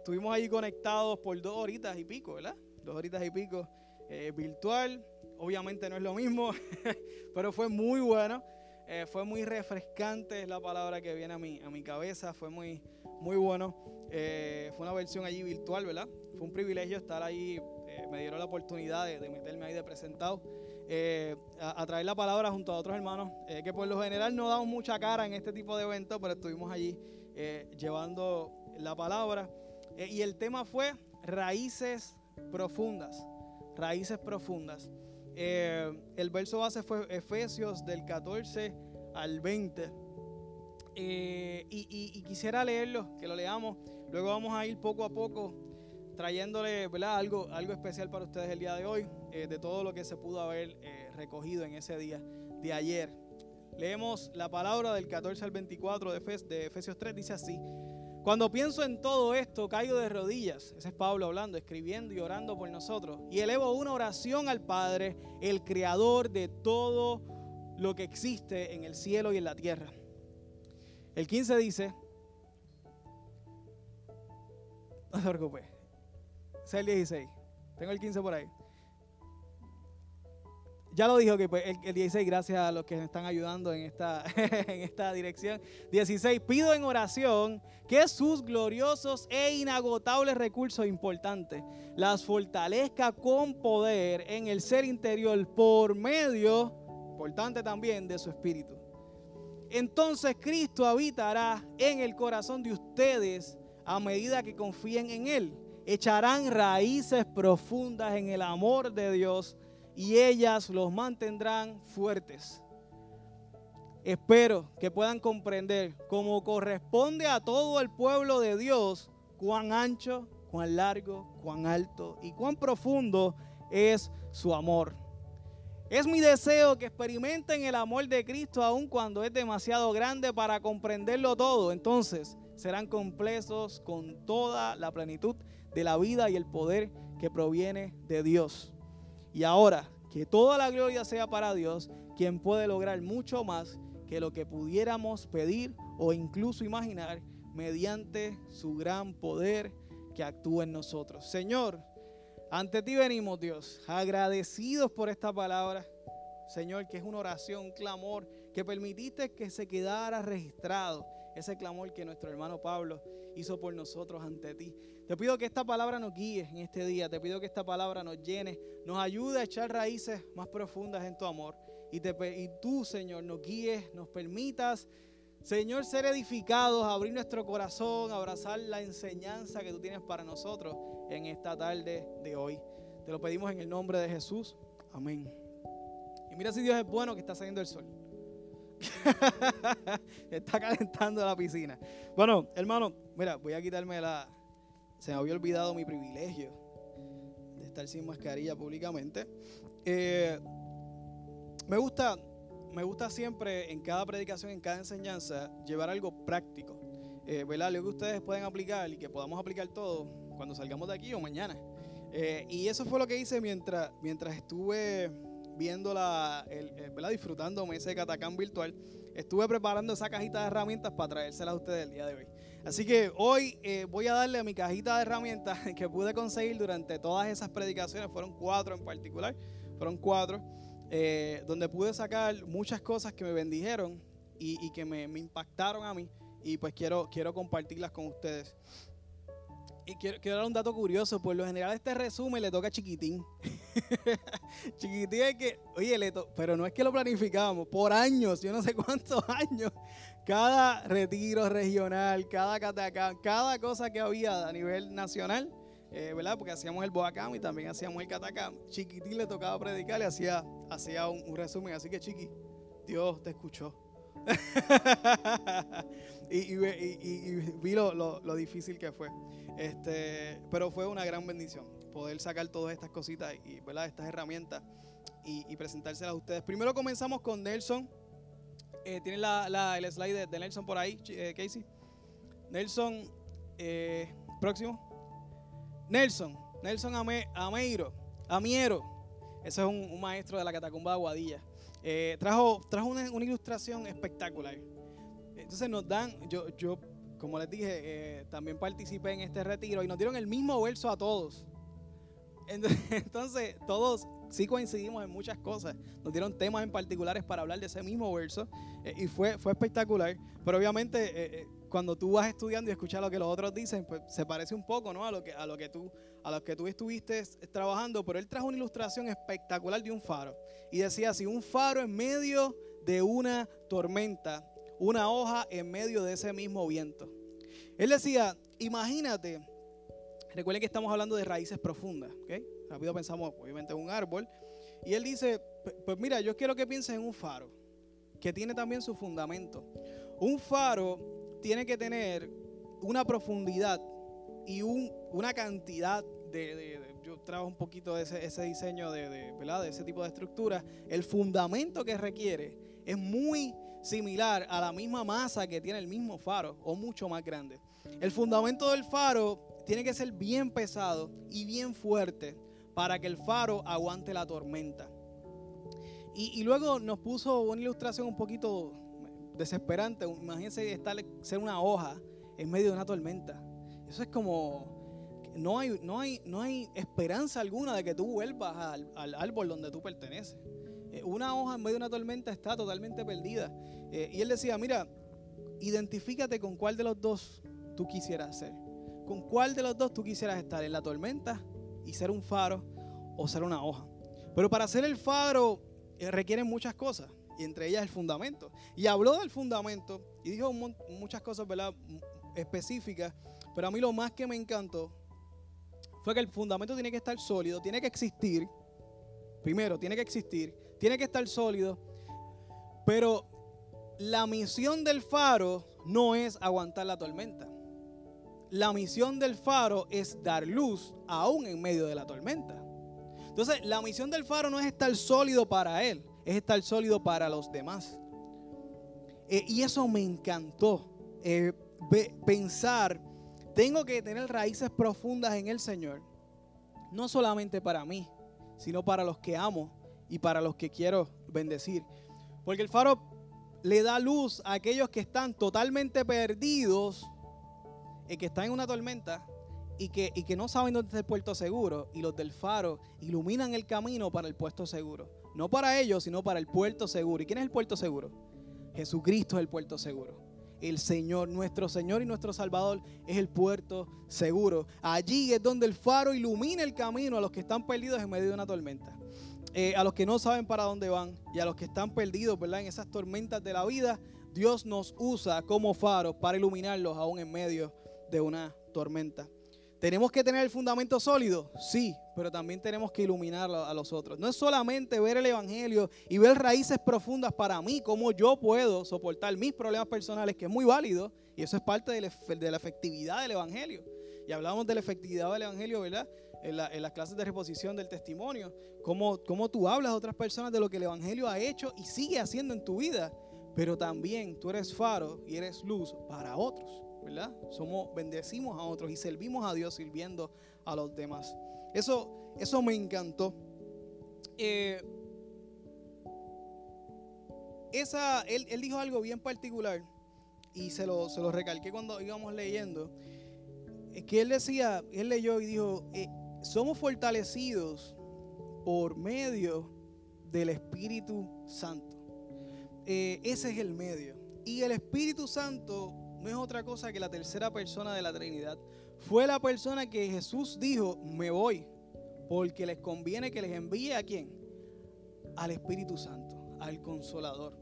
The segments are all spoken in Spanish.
estuvimos ahí conectados por dos horitas y pico, ¿verdad? Dos horitas y pico eh, virtual. Obviamente no es lo mismo, pero fue muy bueno. Eh, fue muy refrescante, es la palabra que viene a mi, a mi cabeza. Fue muy, muy bueno. fue una versión allí virtual, ¿verdad? Fue un privilegio estar ahí. me dieron la oportunidad de, de meterme ahí de presentado. Eh, a, traer la palabra junto a otros hermanos, eh, que por lo general no damos mucha cara en este tipo de eventos, pero estuvimos allí eh, llevando la palabra. Y el tema fue raíces profundas, raíces profundas. el verso base fue Efesios del 14 al 20. Y, y, quisiera leerlo, que lo leamos. Luego vamos a ir poco a poco trayéndole Algo, algo especial para ustedes el día de hoy, eh, de todo lo que se pudo haber eh, recogido en ese día de ayer. Leemos la palabra del 14 al 24 de, de Efesios 3, dice así. Cuando pienso en todo esto, caigo de rodillas. Ese es Pablo hablando, escribiendo y orando por nosotros. Y elevo una oración al Padre, el creador de todo lo que existe en el cielo y en la tierra. El 15 dice, no se preocupe, es el 16. Tengo el 15 por ahí. Ya lo dijo que pues, el, 16, gracias a los que me están ayudando en esta, en esta dirección. 16, pido en oración que sus gloriosos e inagotables recursos importantes las fortalezca con poder en el ser interior por medio, importante también, de su espíritu. Entonces Cristo habitará en el corazón de ustedes a medida que confíen en Él echarán raíces profundas en el amor de Dios y ellas los mantendrán fuertes. Espero que puedan comprender, como corresponde a todo el pueblo de Dios, cuán ancho, cuán largo, cuán alto y cuán profundo es su amor. Es mi deseo que experimenten el amor de Cristo aun cuando es demasiado grande para comprenderlo todo. Entonces serán completos con toda la plenitud de la vida y el poder que proviene de Dios. Y ahora, que toda la gloria sea para Dios, quien puede lograr mucho más que lo que pudiéramos pedir o incluso imaginar mediante su gran poder que actúa en nosotros. Señor, ante ti venimos, Dios, agradecidos por esta palabra. Señor, que es una oración, un clamor, que permitiste que se quedara registrado ese clamor que nuestro hermano Pablo hizo por nosotros ante ti. Te pido que esta palabra nos guíe en este día. Te pido que esta palabra nos llene, nos ayude a echar raíces más profundas en tu amor. Y, tú, Señor, nos guíes, nos permitas, Señor, ser edificados, abrir nuestro corazón, abrazar la enseñanza que tú tienes para nosotros en esta tarde de hoy. Te lo pedimos en el nombre de Jesús. Amén. Y mira si Dios es bueno que está saliendo el sol. Está calentando la piscina. Bueno, hermano, mira, voy a quitarme la. Se me había olvidado mi privilegio de estar sin mascarilla públicamente. Eh, me gusta, me gusta siempre en cada predicación, en cada enseñanza, llevar algo práctico. Eh, ¿Verdad? Algo que ustedes pueden aplicar y que podamos aplicar todo cuando salgamos de aquí o mañana. Eh, y eso fue lo que hice mientras, mientras estuve viendo la, el, ¿verdad? disfrutándome ese catacán virtual, estuve preparando esa cajita de herramientas para traérselas a ustedes el día de hoy. Así que hoy eh, voy a darle a mi cajita de herramientas que pude conseguir durante todas esas predicaciones, fueron cuatro en particular, fueron cuatro, eh, donde pude sacar muchas cosas que me bendijeron y, que me, me, impactaron a mí y pues quiero, quiero compartirlas con ustedes. Y quiero, dar un dato curioso. Por lo general, este resumen le toca a Chiquitín. chiquitín es que, oye, le pero no es que lo planificamos. Por años, yo no sé cuántos años. Cada retiro regional, cada catacán, cada cosa que había a nivel nacional, eh, ¿verdad? Porque hacíamos el Boacam y también hacíamos el Catacam. Chiquitín le tocaba predicar y hacía, hacía un resumen. Así que, Chiqui, Dios te escuchó. y, vi lo, difícil que fue. Este, pero fue una gran bendición poder sacar todas estas cositas y ¿verdad? estas herramientas y, presentárselas a ustedes. Primero comenzamos con Nelson. Eh, ¿Tienen la, el slide de, Nelson por ahí, eh, Casey? Nelson, eh, próximo. Nelson, Nelson Ameiro, Amiero. Ese es un, maestro de la catacumba de Aguadilla. Eh, trajo trajo una, ilustración espectacular. Entonces nos dan, yo, yo como les dije, eh, también participé en este retiro y nos dieron el mismo verso a todos. Entonces, todos sí coincidimos en muchas cosas. Nos dieron temas en particulares para hablar de ese mismo verso eh, y fue, fue espectacular. Pero obviamente, cuando tú vas estudiando y escuchas lo que los otros dicen, pues se parece un poco ¿no? a, lo que, a, lo que tú, a lo que tú estuviste trabajando. Pero él trajo una ilustración espectacular de un faro. Y decía así, un faro en medio de una tormenta una hoja en medio de ese mismo viento. Él decía, imagínate, recuerden que estamos hablando de raíces profundas, ¿ok? Rápido pensamos obviamente en un árbol. Y él dice, pues mira, yo quiero que pienses en un faro, que tiene también su fundamento. Un faro tiene que tener una profundidad y una cantidad de, yo trabajo un poquito de ese, diseño de, de, de ese tipo de estructura. El fundamento que requiere es muy similar a la misma masa que tiene el mismo faro o mucho más grande. El fundamento del faro tiene que ser bien pesado y bien fuerte para que el faro aguante la tormenta. Y, luego nos puso una ilustración un poquito desesperante. Imagínense estar, ser una hoja en medio de una tormenta. Eso es como, no hay, no hay, no hay esperanza alguna de que tú vuelvas al, árbol donde tú perteneces. Eh, una hoja en medio de una tormenta está totalmente perdida. Eh, y él decía, mira, identifícate con cuál de los dos tú quisieras ser. Con cuál de los dos tú quisieras estar, en la tormenta y ser un faro o ser una hoja. Pero para ser el faro eh, requieren muchas cosas, y entre ellas el fundamento. Y habló del fundamento y dijo muchas cosas específicas, pero a mí lo más que me encantó fue que el fundamento tiene que estar sólido, tiene que existir. Primero, tiene que existir tiene que estar sólido. Pero la misión del faro no es aguantar la tormenta. La misión del faro es dar luz aún en medio de la tormenta. Entonces, la misión del faro no es estar sólido para él, es estar sólido para los demás. Eh, y eso me encantó. Eh, pensar, tengo que tener raíces profundas en el Señor. No solamente para mí, sino para los que amo y para los que quiero bendecir. Porque el faro le da luz a aquellos que están totalmente perdidos y que están en una tormenta y que, y que no saben dónde está el puerto seguro. Y los del faro iluminan el camino para el puerto seguro. No para ellos, sino para el puerto seguro. ¿Y quién es el puerto seguro? Jesucristo es el puerto seguro. El Señor, nuestro Señor y nuestro Salvador es el puerto seguro. Allí es donde el faro ilumina el camino a los que están perdidos en medio de una tormenta. Eh, a los que no saben para dónde van y a los que están perdidos, ¿verdad? En esas tormentas de la vida, Dios nos usa como faro para iluminarlos aún en medio de una tormenta. ¿Tenemos que tener el fundamento sólido? Sí, pero también tenemos que iluminar a los otros. No es solamente ver el Evangelio y ver raíces profundas para mí, cómo yo puedo soportar mis problemas personales, que es muy válido, y eso es parte de la efectividad del Evangelio. Y hablamos de la efectividad del Evangelio, ¿verdad? en, las clases de reposición del testimonio, cómo, cómo tú hablas a otras personas de lo que el Evangelio ha hecho y sigue haciendo en tu vida, pero también tú eres faro y eres luz para otros, ¿verdad? Somos, bendecimos a otros y servimos a Dios sirviendo a los demás. Eso, eso me encantó. Eh, esa, él, él, dijo algo bien particular y se lo, se lo recalqué cuando íbamos leyendo. Es que él decía, él leyó y dijo, eh, somos fortalecidos por medio del Espíritu Santo. Eh, ese es el medio. Y el Espíritu Santo no es otra cosa que la tercera persona de la Trinidad. Fue la persona que Jesús dijo, me voy, porque les conviene que les envíe a quién? Al Espíritu Santo, al Consolador.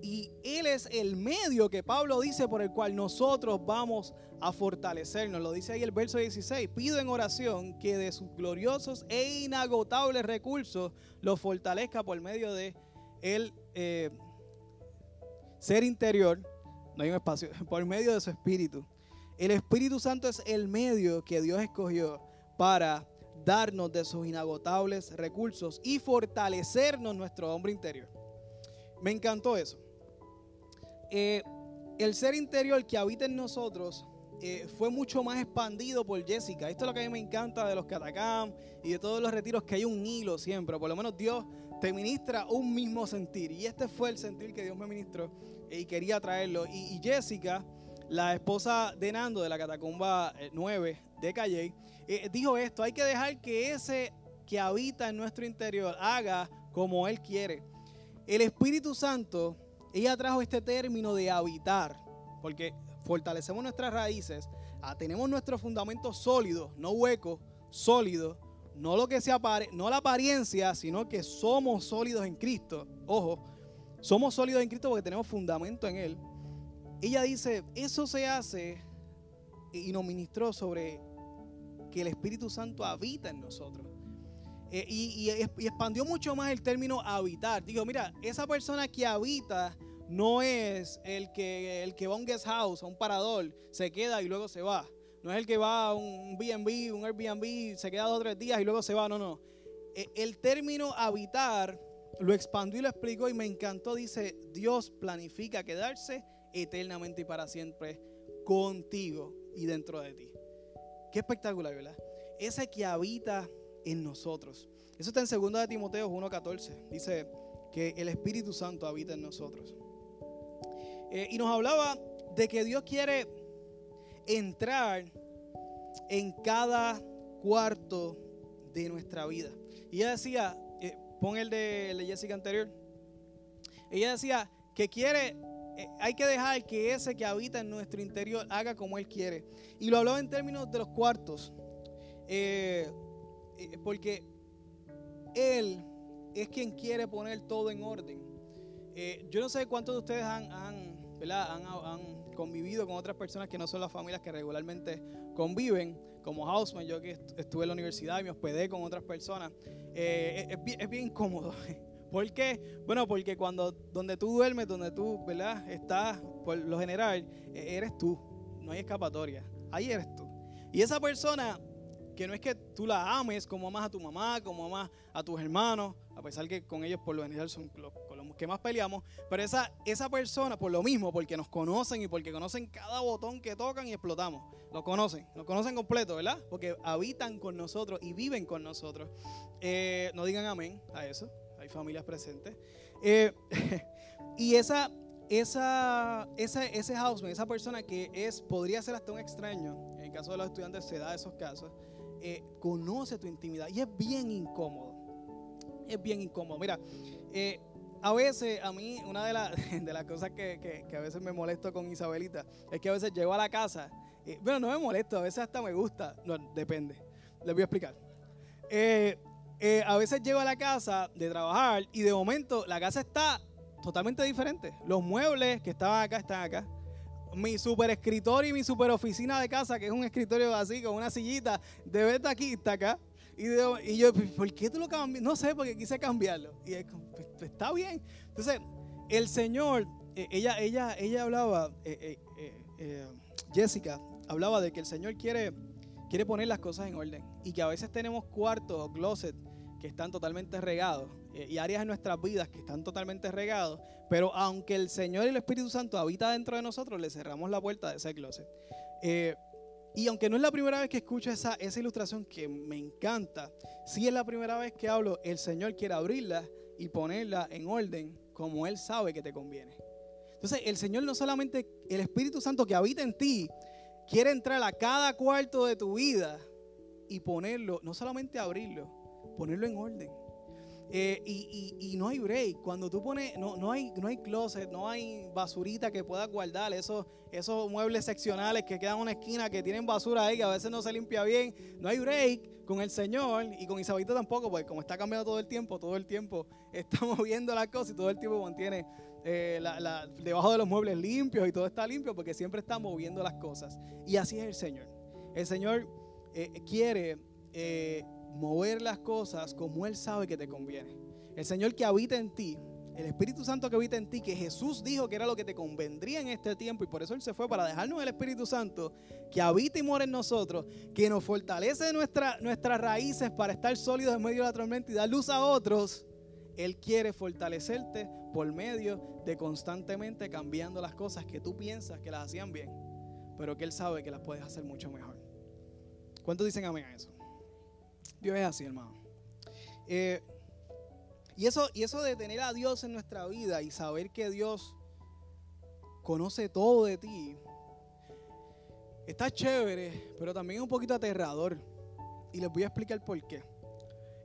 Y Él es el medio que Pablo dice por el cual nosotros vamos a fortalecernos. Lo dice ahí el verso 16. Pido en oración que de sus gloriosos e inagotables recursos los fortalezca por medio de el eh, ser interior. No hay un espacio. Por medio de su espíritu. El Espíritu Santo es el medio que Dios escogió para darnos de sus inagotables recursos y fortalecernos nuestro hombre interior. Me encantó eso. Eh, el ser interior que habita en nosotros eh, fue mucho más expandido por Jessica. Esto es lo que a mí me encanta de los Catacam y de todos los retiros, que hay un hilo siempre. Por lo menos Dios te ministra un mismo sentir. Y este fue el sentir que Dios me ministró y quería traerlo. Y, Jessica la esposa de Nando de la Catacumba 9 eh, de Calle, eh, dijo esto, hay que dejar que ese que habita en nuestro interior haga como Él quiere. El Espíritu Santo, ella trajo este término de habitar, porque fortalecemos nuestras raíces, ah, tenemos nuestro fundamento sólido, no hueco, sólido, no lo que se no la apariencia, sino que somos sólidos en Cristo. Ojo, somos sólidos en Cristo porque tenemos fundamento en Él. Ella dice, eso se hace y nos ministró sobre que el Espíritu Santo habita en nosotros. Eh, y, expandió mucho más el término habitar. Digo, mira, esa persona que habita no es el que, el que va a un guest house, a un parador, se queda y luego se va. No es el que va a un BNB, un Airbnb, se queda dos o tres días y luego se va. No, no. E, el término habitar lo expandió y lo explicó y me encantó. Dice, Dios planifica quedarse eternamente y para siempre contigo y dentro de ti. Qué espectacular, ¿verdad? Ese que habita en nosotros. Eso está en 2 de Timoteo 1.14. Dice que el Espíritu Santo habita en nosotros. Eh, y nos hablaba de que Dios quiere entrar en cada cuarto de nuestra vida. Y ella decía, pon el de, el Jessica anterior. Ella decía que quiere eh, hay que dejar que ese que habita en nuestro interior haga como Él quiere. Y lo hablaba en términos de los cuartos. Eh, eh, porque Él es quien quiere poner todo en orden. yo no sé cuántos de ustedes han, han, convivido con otras personas que no son las familias que regularmente conviven, como Houseman, yo que estuve en la universidad y me hospedé con otras personas. es, es bien incómodo. ¿Por qué? Bueno, porque cuando donde tú duermes, donde tú, ¿verdad? Estás, por lo general, e, eres tú. No hay escapatoria. Ahí eres tú. Y esa persona, que no es que tú la ames como amas a tu mamá, como amas a tus hermanos, a pesar que con ellos por lo general son los que más peleamos, pero esa, esa persona, por lo mismo, porque nos conocen y porque conocen cada botón que tocan y explotamos, lo conocen, lo conocen completo, ¿verdad? Porque habitan con nosotros y viven con nosotros. Eh, no digan amén a eso familias presentes. Eh, y esa, esa, esa, ese houseman, esa persona que es, podría ser hasta un extraño, en el caso de los estudiantes se da esos casos, eh, conoce tu intimidad y es bien incómodo. Es bien incómodo. Mira, eh, a veces, a mí, una de, las cosas que, a veces me molesto con Isabelita es que a veces llego a la casa, bueno, no me molesto, a veces hasta me gusta, no, depende, les voy a explicar. Eh, eh, a veces llego a la casa de trabajar y de momento la casa está totalmente diferente. Los muebles que estaban acá están acá. Mi super escritorio y mi super oficina de casa, que es un escritorio así, con una sillita, debe estar aquí, está acá. Y, yo, ¿por qué tú lo cambias? No sé, porque quise cambiarlo. Y es, pues, pues, está bien. Entonces, el Señor, eh, ella, ella, ella hablaba, eh, Jessica, hablaba de que el Señor quiere, quiere poner las cosas en orden. Y que a veces tenemos cuartos o closet que están totalmente regados eh, y áreas en nuestras vidas que están totalmente regados, pero aunque el Señor y el Espíritu Santo habita dentro de nosotros, le cerramos la puerta de ese closet. Eh, y aunque no es la primera vez que escucho esa, esa ilustración que me encanta, sí es la primera vez que hablo, el Señor quiere abrirla y ponerla en orden como Él sabe que te conviene. Entonces el Señor no solamente, el Espíritu Santo que habita en ti, quiere entrar a cada cuarto de tu vida y ponerlo, no solamente abrirlo, ponerlo en orden. Eh, y, no hay break. Cuando tú pones, no, no, hay, no hay closet, no hay basurita que puedas guardar. Esos, esos muebles seccionales que quedan en una esquina que tienen basura ahí que a veces no se limpia bien. No hay break con el Señor y con Isabelita tampoco, porque como está cambiando todo el tiempo, todo el tiempo está moviendo las cosas y todo el tiempo mantiene eh, debajo de los muebles limpios y todo está limpio porque siempre está moviendo las cosas. Y así es el Señor. El Señor eh, quiere mover las cosas como Él sabe que te conviene. El Señor que habita en ti, el Espíritu Santo que habita en ti, que Jesús dijo que era lo que te convendría en este tiempo y por eso Él se fue para dejarnos el Espíritu Santo, que habita y mora en nosotros, que nos fortalece nuestra, nuestras raíces para estar sólidos en medio de la tormenta y dar luz a otros. Él quiere fortalecerte por medio de constantemente cambiando las cosas que tú piensas que las hacían bien, pero que Él sabe que las puedes hacer mucho mejor. ¿Cuántos dicen amén a eso? Dios es así, hermano. Eh, y, eso, y eso de tener a Dios en nuestra vida y saber que Dios conoce todo de ti, está chévere, pero también es un poquito aterrador. Y les voy a explicar por qué.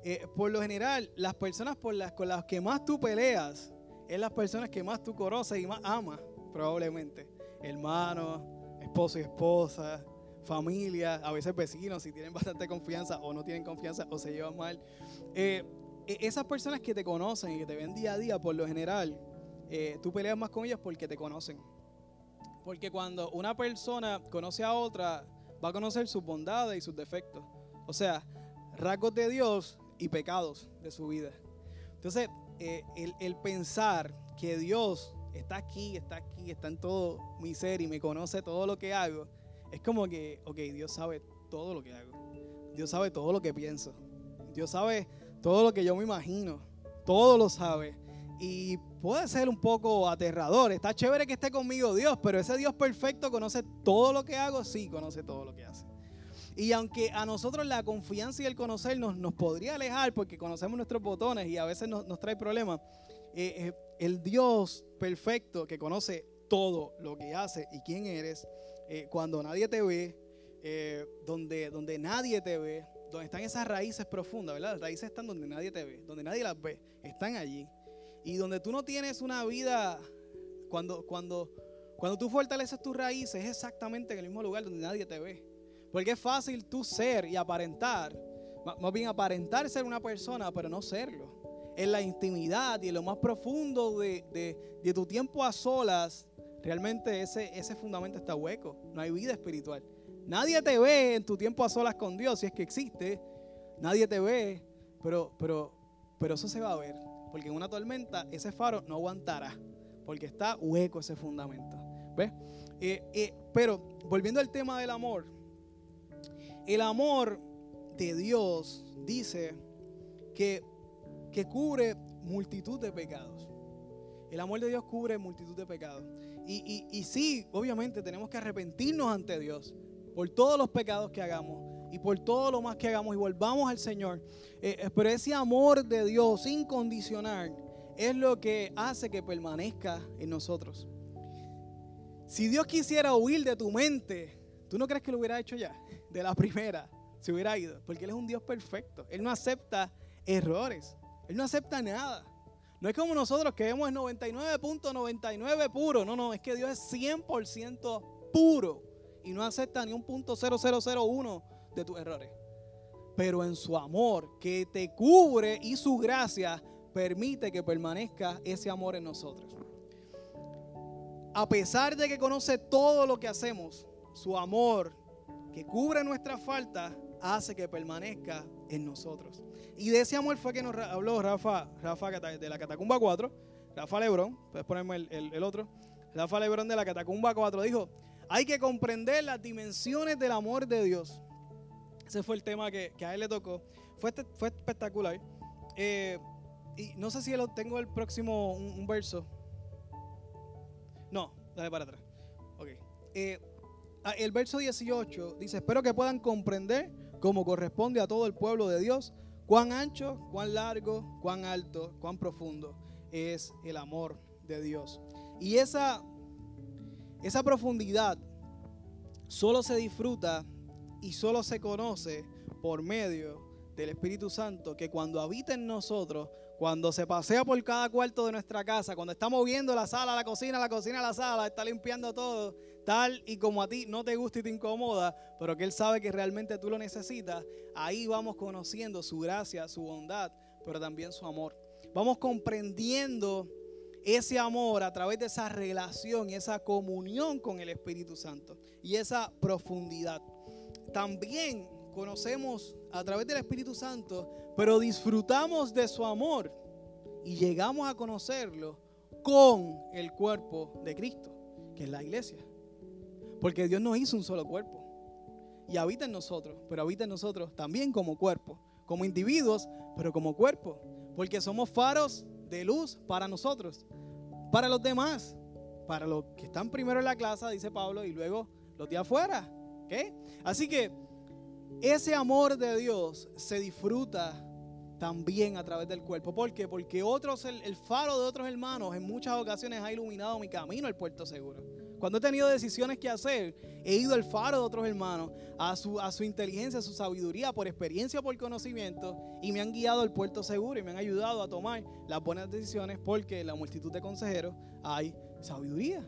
Eh, por lo general, las personas por las, con las que más tú peleas es las personas que más tú conoces y más amas, probablemente. Hermanos, esposo y esposa, familia, a veces vecinos, si tienen bastante confianza o no tienen confianza o se llevan mal. Eh, e, esas personas que te conocen y que te ven día a día, por lo general, eh, tú peleas más con ellas porque te conocen. Porque cuando una persona conoce a otra, va a conocer sus bondades y sus defectos. O sea, rasgos de Dios y pecados de su vida. Entonces, eh, el, el, pensar que Dios está aquí, está aquí, está en todo mi ser y me conoce todo lo que hago, es como que, ok, Dios sabe todo lo que hago. Dios sabe todo lo que pienso. Dios sabe todo lo que yo me imagino. Todo lo sabe. Y puede ser un poco aterrador. Está chévere que esté conmigo Dios, pero ese Dios perfecto conoce todo lo que hago, sí, conoce todo lo que hace. Y aunque a nosotros la confianza y el conocernos nos podría alejar porque conocemos nuestros botones y a veces nos, trae problemas, eh, eh, el Dios perfecto que conoce todo lo que hace y quién eres, eh, cuando nadie te ve, donde, donde nadie te ve, donde están esas raíces profundas, ¿verdad? Las raíces están donde nadie te ve, donde nadie las ve, están allí. Y donde tú no tienes una vida, cuando, cuando, cuando tú fortaleces tus raíces, es exactamente en el mismo lugar donde nadie te ve. Porque es fácil tú ser y aparentar, más bien aparentar ser una persona, pero no serlo. En la intimidad y en lo más profundo de, tu tiempo a solas, realmente ese, ese fundamento está hueco. No hay vida espiritual. Nadie te ve en tu tiempo a solas con Dios, si es que existe. Nadie te ve, pero, pero, pero eso se va a ver. Porque en una tormenta ese faro no aguantará, porque está hueco ese fundamento. ¿Ves? Eh, eh, pero volviendo al tema del amor, el amor de Dios dice que, que cubre multitud de pecados. El amor de Dios cubre multitud de pecados. Y, sí, obviamente tenemos que arrepentirnos ante Dios por todos los pecados que hagamos y por todo lo más que hagamos y volvamos al Señor. Eh, pero ese amor de Dios incondicional es lo que hace que permanezca en nosotros. Si Dios quisiera huir de tu mente, ¿tú no crees que lo hubiera hecho ya? de la primera se hubiera ido. Porque Él es un Dios perfecto. Él no acepta errores. Él no acepta nada. No es como nosotros que vemos el 99.99 puro. No, no, es que Dios es 100% puro. Y no acepta ni un punto 0001 de tus errores. Pero en su amor que te cubre y su gracia permite que permanezca ese amor en nosotros. A pesar de que conoce todo lo que hacemos, su amor que cubre nuestra falta, hace que permanezca en nosotros. Y de ese amor fue que nos habló Rafa, Rafa de la Catacumba 4, Rafa Lebrón, puedes ponerme el, otro, Rafa Lebrón de la Catacumba 4, dijo, hay que comprender las dimensiones del amor de Dios. Ese fue el tema que, a él le tocó. Fue, este, fue espectacular. Eh, y no sé si lo tengo el próximo, un, verso. No, dale para atrás. Ok. Eh, Ah, el verso 18 dice, espero que puedan comprender como corresponde a todo el pueblo de Dios, cuán ancho, cuán largo, cuán alto, cuán profundo es el amor de Dios. Y esa, esa profundidad solo se disfruta y solo se conoce por medio del Espíritu Santo que cuando habita en nosotros cuando se pasea por cada cuarto de nuestra casa, cuando está moviendo la sala, la cocina, la cocina, la sala, está limpiando todo, tal y como a ti no te gusta y te incomoda, pero que Él sabe que realmente tú lo necesitas, ahí vamos conociendo su gracia, su bondad, pero también su amor. Vamos comprendiendo ese amor a través de esa relación esa comunión con el Espíritu Santo y esa profundidad. También conocemos a través del Espíritu Santo, pero disfrutamos de su amor y llegamos a conocerlo con el cuerpo de Cristo, que es la iglesia. Porque Dios nos hizo un solo cuerpo y habita en nosotros, pero habita en nosotros también como cuerpo, como individuos, pero como cuerpo, porque somos faros de luz para nosotros, para los demás, para los que están primero en la clase, dice Pablo, y luego los de afuera. ¿okay? Así que ese amor de Dios se disfruta también a través del cuerpo. ¿Por qué? Porque otros, el, el faro de otros hermanos en muchas ocasiones ha iluminado mi camino al puerto seguro. Cuando he tenido decisiones que hacer, he ido al faro de otros hermanos, a su, a su inteligencia, a su sabiduría, por experiencia, por conocimiento, y me han guiado al puerto seguro y me han ayudado a tomar las buenas decisiones porque en la multitud de consejeros hay sabiduría.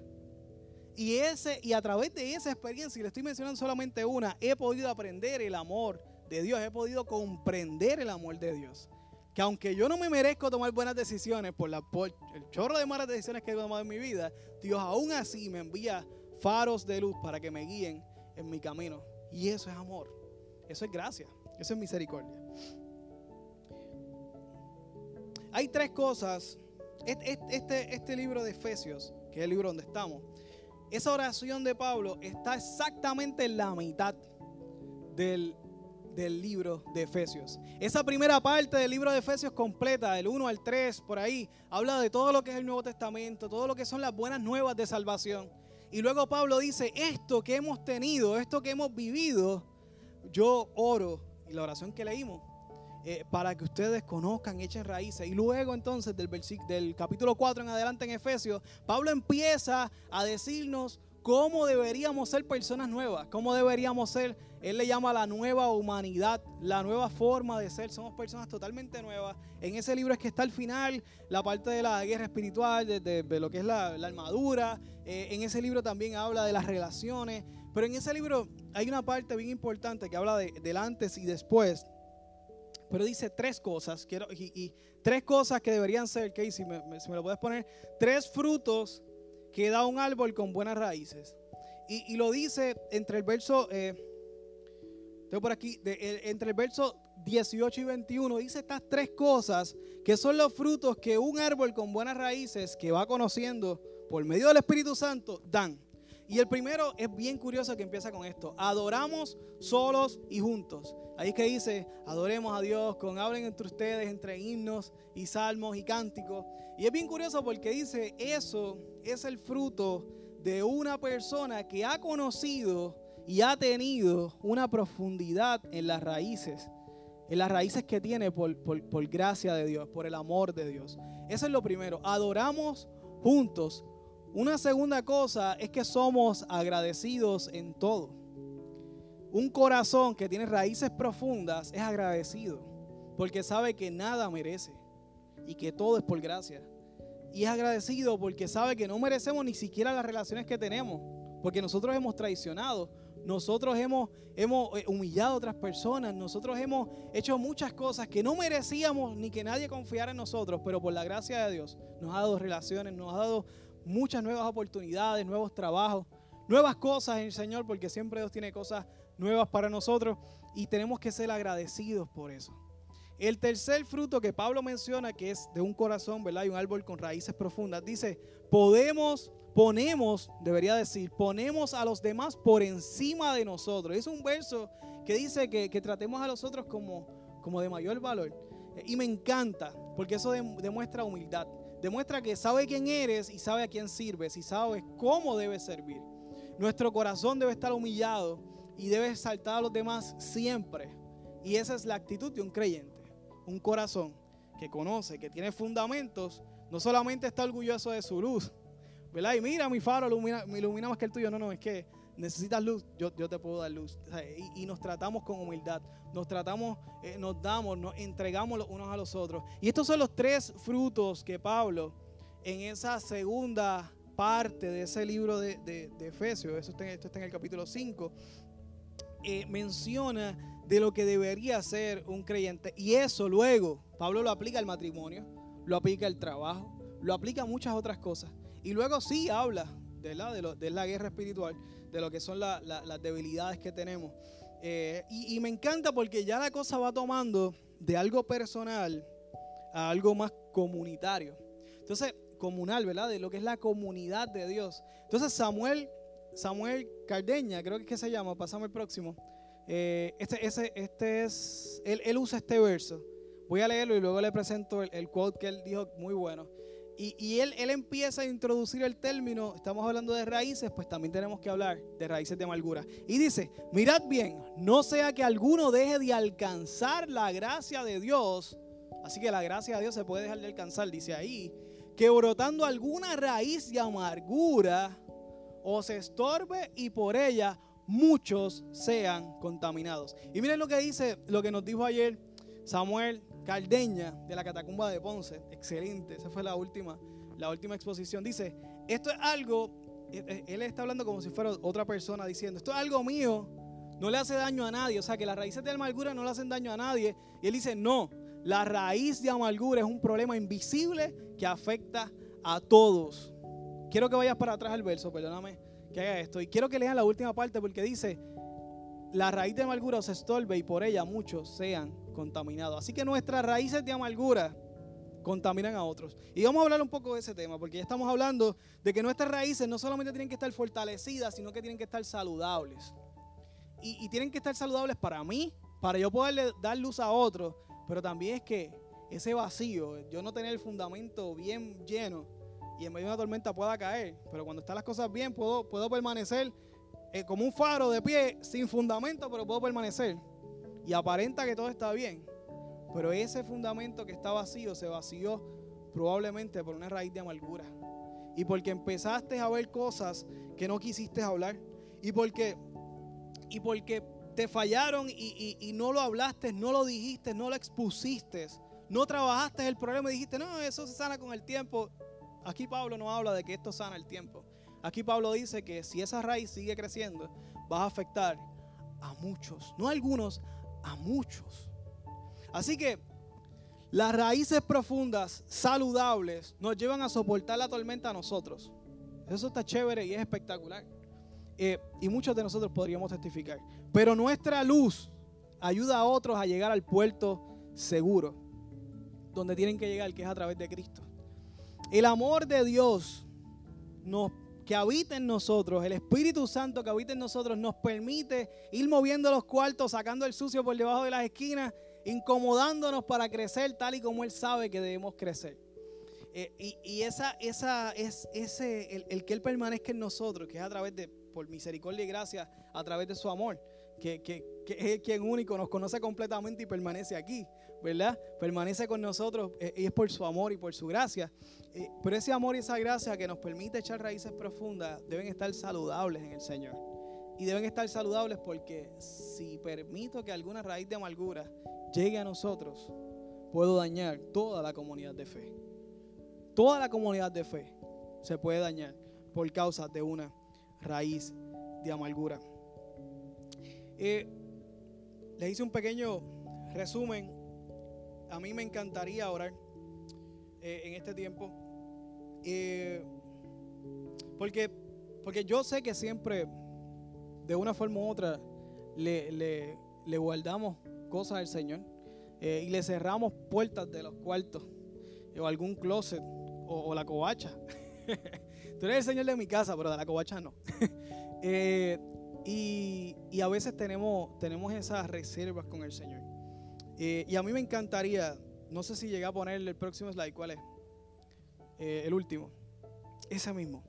Y, ese, y a través de esa experiencia, y le estoy mencionando solamente una, he podido aprender el amor de Dios, he podido comprender el amor de Dios que aunque yo no me merezco tomar buenas decisiones por, el chorro de malas decisiones que he tomado en mi vida, Dios aún así me envía faros de luz para que me guíen en mi camino. Y eso es amor, eso es gracia, eso es misericordia. Hay tres cosas. Este, este libro de Efesios, que es el libro donde estamos, esa oración de Pablo está exactamente en la mitad del, del libro de Efesios. Esa primera parte del libro de Efesios completa, del 1 al 3, por ahí, habla de todo lo que es el Nuevo Testamento, todo lo que son las buenas nuevas de salvación. Y luego Pablo dice, esto que hemos tenido, esto que hemos vivido, yo oro, y la oración que leímos, eh, para que ustedes conozcan, echen raíces. Y luego entonces del, del capítulo 4 en adelante en Efesios, Pablo empieza a decirnos cómo deberíamos ser personas nuevas, cómo deberíamos ser él le llama la nueva humanidad, la nueva forma de ser. Somos personas totalmente nuevas. En ese libro es que está al final la parte de la guerra espiritual, de, lo que es la, armadura. Eh, en ese libro también habla de las relaciones. Pero en ese libro hay una parte bien importante que habla de, del antes y después. Pero dice tres cosas. Quiero, y, tres cosas que deberían ser, Casey, si me, lo puedes poner. Tres frutos que da un árbol con buenas raíces. Y, lo dice entre el verso... Eh, tengo por aquí, entre el verso 18 y 21, dice estas tres cosas que son los frutos que un árbol con buenas raíces que va conociendo por medio del Espíritu Santo dan. Y el primero es bien curioso que empieza con esto. Adoramos solos y juntos. Ahí que dice, adoremos a Dios, con hablen entre ustedes, entre himnos y salmos y cánticos. Y es bien curioso porque dice, eso es el fruto de una persona que ha conocido y ha tenido una profundidad en las raíces, en las raíces que tiene por, gracia de Dios, por el amor de Dios. Eso es lo primero, adoramos juntos. Una segunda cosa es que somos agradecidos en todo. Un corazón que tiene raíces profundas es agradecido, porque sabe que nada merece y que todo es por gracia. Y es agradecido porque sabe que no merecemos ni siquiera las relaciones que tenemos, porque nosotros hemos traicionado, nosotros hemos, hemos eh, humillado a otras personas, nosotros hemos hecho muchas cosas que no merecíamos ni que nadie confiara en nosotros, pero por la gracia de Dios nos ha dado relaciones, nos ha dado muchas nuevas oportunidades, nuevos trabajos, nuevas cosas en el Señor, porque siempre Dios tiene cosas nuevas para nosotros y tenemos que ser agradecidos por eso. El tercer fruto que Pablo menciona, que es de un corazón, ¿verdad? Y un árbol con raíces profundas, dice, podemos ponemos, debería decir, ponemos a los demás por encima de nosotros. Es un verso que dice que, tratemos a los otros como, como de mayor valor. Y me encanta, porque eso demuestra humildad. Demuestra que sabe quién eres y sabe a quién sirves y sabe cómo debes servir. Nuestro corazón debe estar humillado y debe saltar a los demás siempre. Y esa es la actitud de un creyente. Un corazón que conoce, que tiene fundamentos, no solamente está orgulloso de su luz, ¿verdad? Y mira, mi faro ilumina, me ilumina más que el tuyo. No, no, es que necesitas luz, yo, te puedo dar luz. y, nos tratamos con humildad, nos tratamos, eh, nos damos, nos entregamos los unos a los otros. Y estos son los tres frutos que Pablo, en esa segunda parte de ese libro de, Efesios, esto está en el capítulo 5, eh, menciona de lo que debería ser un creyente. Y eso luego, Pablo lo aplica al matrimonio, lo aplica al trabajo, lo aplica a muchas otras cosas. Y luego sí habla de la, de, la guerra espiritual, de lo que son las debilidades que tenemos. Eh, y, me encanta porque ya la cosa va tomando de algo personal a algo más comunitario. Entonces, comunal, ¿verdad? De lo que es la comunidad de Dios. Entonces, Samuel, Samuel Cardeña, creo que es que se llama, pasamos el próximo. Eh, este, ese, este es, él, usa este verso. Voy a leerlo y luego le presento el, el quote que él dijo muy bueno. Y, él, él, empieza a introducir el término, estamos hablando de raíces, pues también tenemos que hablar de raíces de amargura. Y dice, mirad bien, no sea que alguno deje de alcanzar la gracia de Dios, Así que la gracia de Dios se puede dejar de alcanzar. Dice ahí que brotando alguna raíz de amargura os estorbe y por ella muchos sean contaminados. Y miren lo que dice, lo que nos dijo ayer Samuel Caldeña de la Catacumba de Ponce. Excelente, esa fue la última, la última exposición. Dice, esto es algo, eh, eh, él está hablando como si fuera otra persona diciendo, esto es algo mío, no le hace daño a nadie. O sea, que las raíces de amargura no le hacen daño a nadie. Y él dice, no, la raíz de amargura es un problema invisible que afecta a todos. Quiero que vayas para atrás al verso, perdóname que haga esto. Y quiero que lean la última parte porque dice, la raíz de amargura se estorbe y por ella muchos sean contaminados. Así que nuestras raíces de amargura contaminan a otros. Y vamos a hablar un poco de ese tema, porque ya estamos hablando de que nuestras raíces no solamente tienen que estar fortalecidas, sino que tienen que estar saludables. Y, tienen que estar saludables para mí, para yo poderle dar luz a otros, pero también es que ese vacío, yo no tener el fundamento bien lleno y en medio de una tormenta pueda caer, pero cuando están las cosas bien puedo permanecer eh, como un faro de pie, sin fundamento, pero puedo permanecer. Y aparenta que todo está bien. Pero ese fundamento que está vacío se vació probablemente por una raíz de amargura. Y porque empezaste a ver cosas que no quisiste hablar. Y porque, y porque te fallaron y, y no lo hablaste, no lo dijiste, no lo expusiste. No trabajaste el problema y dijiste, no, eso se sana con el tiempo. Aquí Pablo no habla de que esto sana el tiempo. Aquí Pablo dice que si esa raíz sigue creciendo, va a afectar a muchos, no a algunos, a muchos. Así que las raíces profundas, saludables, nos llevan a soportar la tormenta a nosotros. Eso está chévere y es espectacular. Eh, y muchos de nosotros podríamos testificar. Pero nuestra luz ayuda a otros a llegar al puerto seguro, donde tienen que llegar, que es a través de Cristo. El amor de Dios nos que habita en nosotros, el Espíritu Santo que habita en nosotros, nos permite ir moviendo los cuartos, sacando el sucio por debajo de las esquinas, incomodándonos para crecer tal y como Él sabe que debemos crecer. Eh, y, esa, esa, es ese, el, que Él permanezca en nosotros, que es a través de, por misericordia y gracia, a través de su amor, que, que es quien único nos conoce completamente y permanece aquí, ¿verdad? Permanece con nosotros eh, y es por su amor y por su gracia. Eh, pero ese amor y esa gracia que nos permite echar raíces profundas deben estar saludables en el Señor. Y deben estar saludables porque si permito que alguna raíz de amargura llegue a nosotros, puedo dañar toda la comunidad de fe. Toda la comunidad de fe se puede dañar por causa de una raíz de amargura. Eh, les hice un pequeño resumen. A mí me encantaría orar eh, en este tiempo. Eh, porque, porque yo sé que siempre, de una forma u otra, le, le, guardamos cosas al Señor eh, y le cerramos puertas de los cuartos o algún closet o, la covacha. Tú eres el Señor de mi casa, pero de la covacha no. Y, y, a veces tenemos, tenemos esas reservas con el Señor. Y a mí me encantaría, no sé si llegué a ponerle el próximo slide, ¿cuál es? Eh, el último. Ese mismo.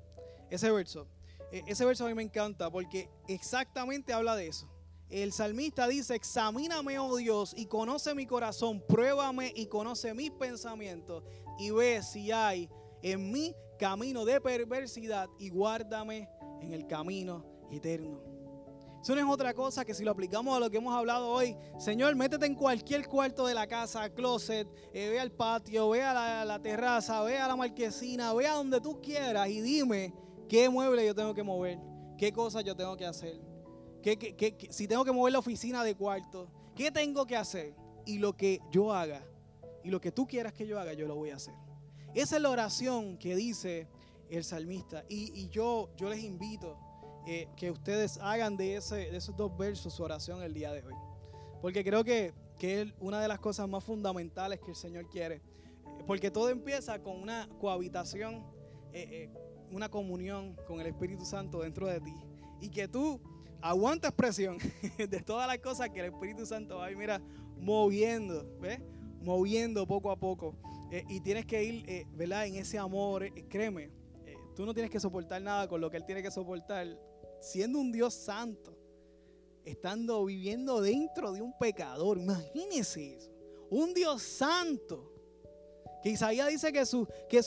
Ese verso. Eh, ese verso a mí me encanta porque exactamente habla de eso. El salmista dice, examíname, oh Dios, y conoce mi corazón, pruébame y conoce mis pensamientos, y ve si hay en mí camino de perversidad, y guárdame en el camino eterno. Eso no es otra cosa que si lo aplicamos a lo que hemos hablado hoy, Señor, métete en cualquier cuarto de la casa, closet, eh, ve al patio, ve a la, terraza, ve a la marquesina, ve a donde tú quieras y dime qué mueble yo tengo que mover, qué cosas yo tengo que hacer, si tengo que mover la oficina de cuarto, qué tengo que hacer y lo que yo haga y lo que tú quieras que yo haga, yo lo voy a hacer. Esa es la oración que dice el salmista y, y yo, yo les invito eh, que ustedes hagan de, ese, de esos dos versos su oración el día de hoy. Porque creo que, que es una de las cosas más fundamentales que el Señor quiere. Porque todo empieza con una cohabitación, eh, eh, una comunión con el Espíritu Santo dentro de ti. Y que tú aguantas presión de todas las cosas que el Espíritu Santo va mira, moviendo, ¿ves? Moviendo poco a poco. y tienes que ir, ¿verdad? En ese amor, créeme, tú no tienes que soportar nada con lo que Él tiene que soportar siendo un Dios santo, estando viviendo dentro de un pecador. Imagínese eso. un Dios santo. Que Isaías dice que, sus, que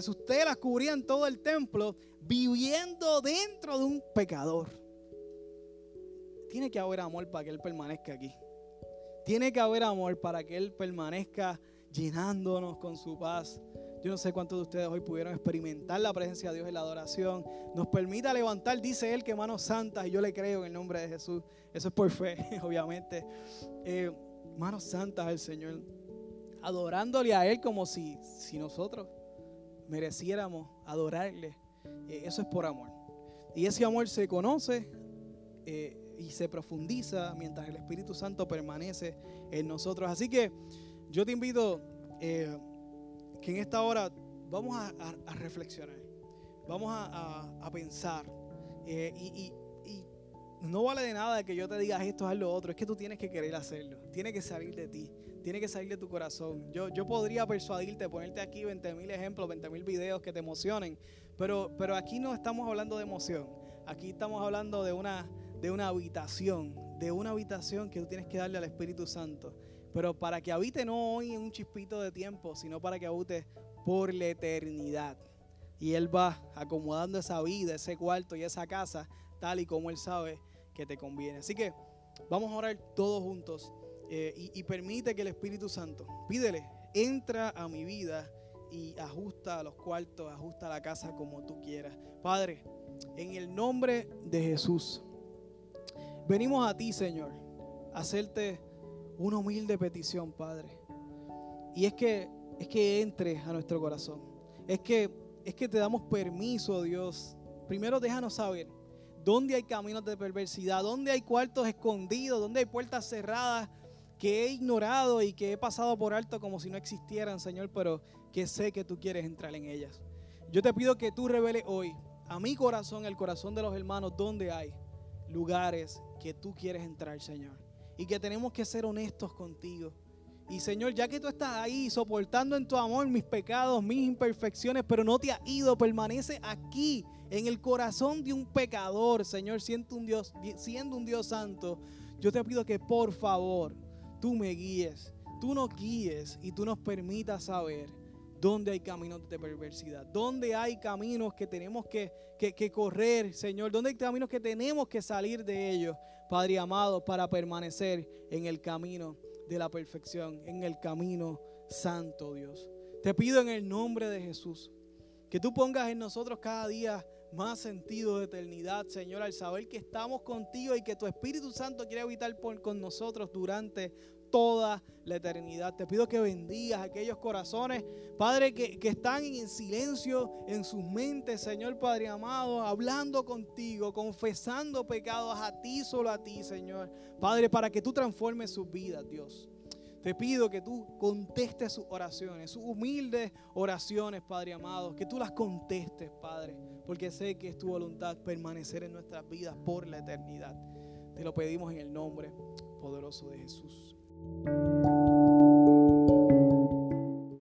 sus telas cubrían todo el templo, viviendo dentro de un pecador. Tiene que haber amor para que Él permanezca aquí. Tiene que haber amor para que Él permanezca llenándonos con su paz. Yo no sé cuántos de ustedes hoy pudieron experimentar la presencia de Dios en la adoración. Nos permita levantar, dice Él, que manos santas, y yo le creo en el nombre de Jesús. Eso es por fe, obviamente. Eh, manos santas al Señor, adorándole a Él como si, si nosotros mereciéramos adorarle. Eh, eso es por amor. Y ese amor se conoce eh, y se profundiza mientras el Espíritu Santo permanece en nosotros. Así que yo te invito que en esta hora vamos a, reflexionar, vamos a, pensar y, no vale de nada que yo te diga esto, es lo otro, es que tú tienes que querer hacerlo, tiene que salir de ti tiene que salir de tu corazón. Yo, yo podría persuadirte, ponerte aquí 20 mil ejemplos, 20 mil videos que te emocionen, pero, pero aquí no estamos hablando de emoción. Aquí estamos hablando de una, de una habitación, de una habitación que tú tienes que darle al Espíritu Santo. Pero para que habite no hoy en un chispito de tiempo, sino para que habite por la eternidad. Y Él va acomodando esa vida, ese cuarto y esa casa, tal y como Él sabe que te conviene. Así que vamos a orar todos juntos. Eh, y, permite que el Espíritu Santo, pídele, entra a mi vida y ajusta los cuartos, ajusta la casa como tú quieras. Padre, en el nombre de Jesús, venimos a ti, Señor, a hacerte una humilde petición, Padre. Y es que es que entres a nuestro corazón. Es que es que te damos permiso, Dios. Primero déjanos saber dónde hay caminos de perversidad, dónde hay cuartos escondidos, dónde hay puertas cerradas que he ignorado y que he pasado por alto como si no existieran, Señor, pero que sé que tú quieres entrar en ellas. Yo te pido que tú reveles hoy a mi corazón, el corazón de los hermanos, donde hay lugares que tú quieres entrar, Señor. Y que tenemos que ser honestos contigo. Y Señor, ya que tú estás ahí soportando en tu amor mis pecados, mis imperfecciones, pero no te has ido, permanece aquí en el corazón de un pecador, Señor, siendo un Dios, siendo un Dios santo. Yo te pido que por favor tú me guíes, tú nos guíes y tú nos permitas saber dónde hay caminos de perversidad, dónde hay caminos que tenemos que, correr, Señor, dónde hay caminos que tenemos que salir de ellos, Padre amado, para permanecer en el camino de la perfección, en el camino santo, Dios. Te pido en el nombre de Jesús que tú pongas en nosotros cada día más sentido de eternidad, Señor, al saber que estamos contigo y que tu Espíritu Santo quiere habitar con nosotros durante toda la eternidad. Te pido que bendigas aquellos corazones, Padre, que, que, están en silencio en sus mentes, Señor Padre amado, hablando contigo, confesando pecados a ti, solo a ti, Señor. Padre, para que tú transformes sus vidas, Dios. Te pido que tú contestes sus oraciones, sus humildes oraciones, Padre amado, que tú las contestes, Padre, porque sé que es tu voluntad permanecer en nuestras vidas por la eternidad. Te lo pedimos en el nombre poderoso de Jesús. Música